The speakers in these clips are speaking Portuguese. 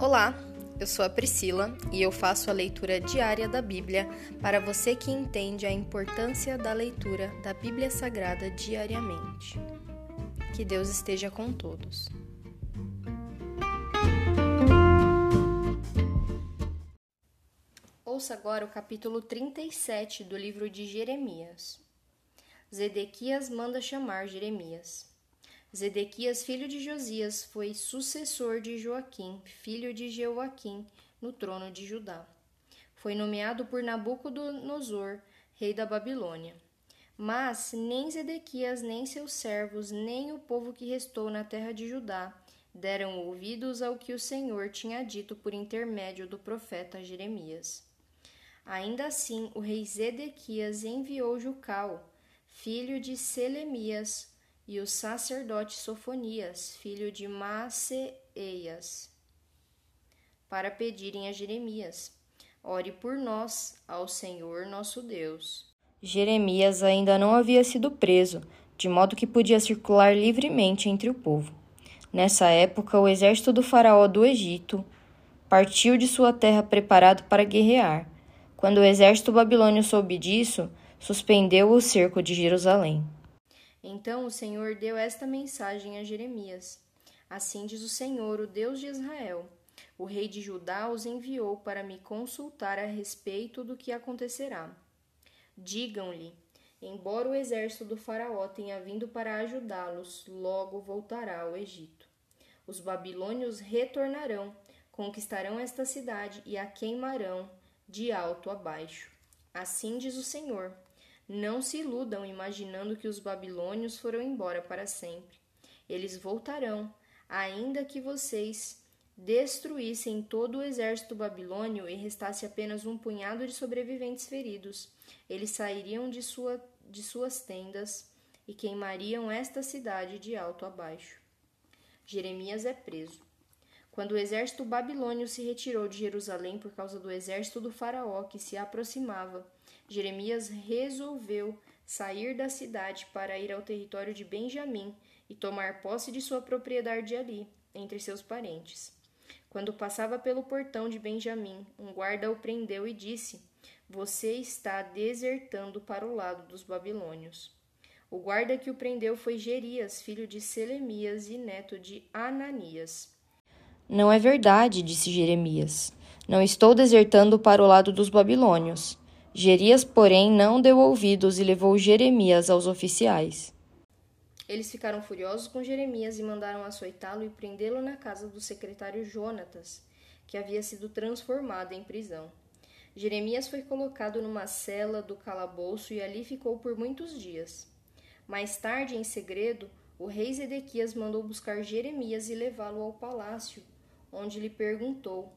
Olá, eu sou a Priscila e eu faço a leitura diária da Bíblia para você que entende a importância da leitura da Bíblia Sagrada diariamente. Que Deus esteja com todos. Ouça agora o capítulo 37 do livro de Jeremias. Zedequias manda chamar Jeremias. Zedequias, filho de Josias, foi sucessor de Joaquim, filho de Jeoaquim, no trono de Judá. Foi nomeado por Nabucodonosor, rei da Babilônia. Mas nem Zedequias, nem seus servos, nem o povo que restou na terra de Judá deram ouvidos ao que o Senhor tinha dito por intermédio do profeta Jeremias. Ainda assim, o rei Zedequias enviou Jucal, filho de Selemias, e o sacerdote Sofonias, filho de Maceias, para pedirem a Jeremias: Ore por nós ao Senhor nosso Deus. Jeremias ainda não havia sido preso, de modo que podia circular livremente entre o povo. Nessa época, o exército do faraó do Egito partiu de sua terra preparado para guerrear. Quando o exército babilônio soube disso, suspendeu o cerco de Jerusalém. Então o Senhor deu esta mensagem a Jeremias: Assim diz o Senhor, o Deus de Israel: O rei de Judá os enviou para me consultar a respeito do que acontecerá. Digam-lhe: Embora o exército do Faraó tenha vindo para ajudá-los, logo voltará ao Egito. Os babilônios retornarão, conquistarão esta cidade e a queimarão de alto a baixo. Assim diz o Senhor não se iludam imaginando que os babilônios foram embora para sempre. Eles voltarão, ainda que vocês destruíssem todo o exército babilônio e restasse apenas um punhado de sobreviventes feridos. Eles sairiam de, sua, de suas tendas e queimariam esta cidade de alto a baixo. Jeremias é preso. Quando o exército babilônio se retirou de Jerusalém por causa do exército do Faraó que se aproximava, Jeremias resolveu sair da cidade para ir ao território de Benjamim e tomar posse de sua propriedade ali, entre seus parentes. Quando passava pelo portão de Benjamim, um guarda o prendeu e disse: Você está desertando para o lado dos babilônios. O guarda que o prendeu foi Gerias, filho de Selemias e neto de Ananias. Não é verdade, disse Jeremias. Não estou desertando para o lado dos babilônios. Gerias, porém, não deu ouvidos e levou Jeremias aos oficiais. Eles ficaram furiosos com Jeremias e mandaram açoitá-lo e prendê-lo na casa do secretário Jonatas, que havia sido transformado em prisão. Jeremias foi colocado numa cela do calabouço e ali ficou por muitos dias. Mais tarde, em segredo, o rei Zedequias mandou buscar Jeremias e levá-lo ao palácio onde lhe perguntou: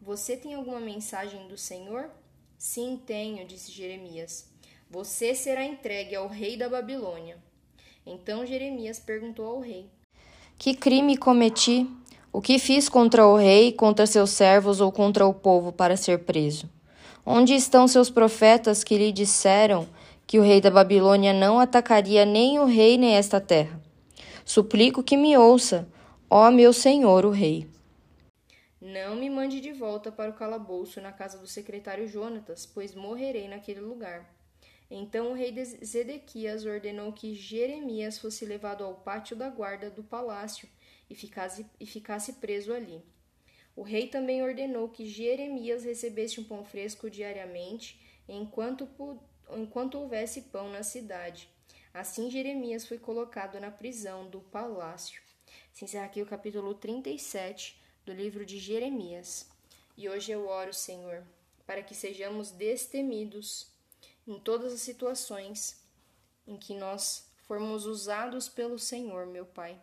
Você tem alguma mensagem do Senhor? Sim, tenho, disse Jeremias. Você será entregue ao rei da Babilônia. Então Jeremias perguntou ao rei: Que crime cometi? O que fiz contra o rei, contra seus servos ou contra o povo para ser preso? Onde estão seus profetas que lhe disseram que o rei da Babilônia não atacaria nem o rei nem esta terra? Suplico que me ouça, ó meu senhor o rei. Não me mande de volta para o calabouço na casa do secretário Jonatas, pois morrerei naquele lugar. Então o rei Zedequias ordenou que Jeremias fosse levado ao pátio da guarda do palácio e ficasse, e ficasse preso ali. O rei também ordenou que Jeremias recebesse um pão fresco diariamente, enquanto, enquanto houvesse pão na cidade. Assim Jeremias foi colocado na prisão do palácio. Se encerra aqui o capítulo 37 do livro de Jeremias. E hoje eu oro, Senhor, para que sejamos destemidos em todas as situações em que nós formos usados pelo Senhor, meu Pai.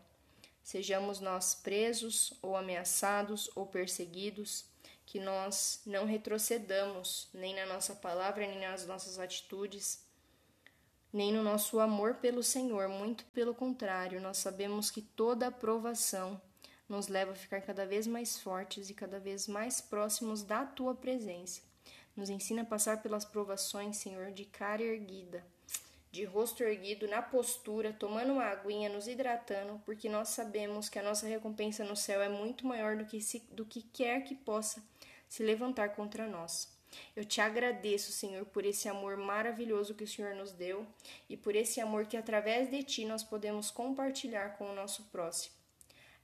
Sejamos nós presos ou ameaçados ou perseguidos, que nós não retrocedamos nem na nossa palavra, nem nas nossas atitudes, nem no nosso amor pelo Senhor, muito pelo contrário, nós sabemos que toda aprovação nos leva a ficar cada vez mais fortes e cada vez mais próximos da tua presença. Nos ensina a passar pelas provações, Senhor, de cara erguida, de rosto erguido, na postura, tomando uma aguinha, nos hidratando, porque nós sabemos que a nossa recompensa no céu é muito maior do que, se, do que quer que possa se levantar contra nós. Eu te agradeço, Senhor, por esse amor maravilhoso que o Senhor nos deu e por esse amor que através de ti nós podemos compartilhar com o nosso próximo.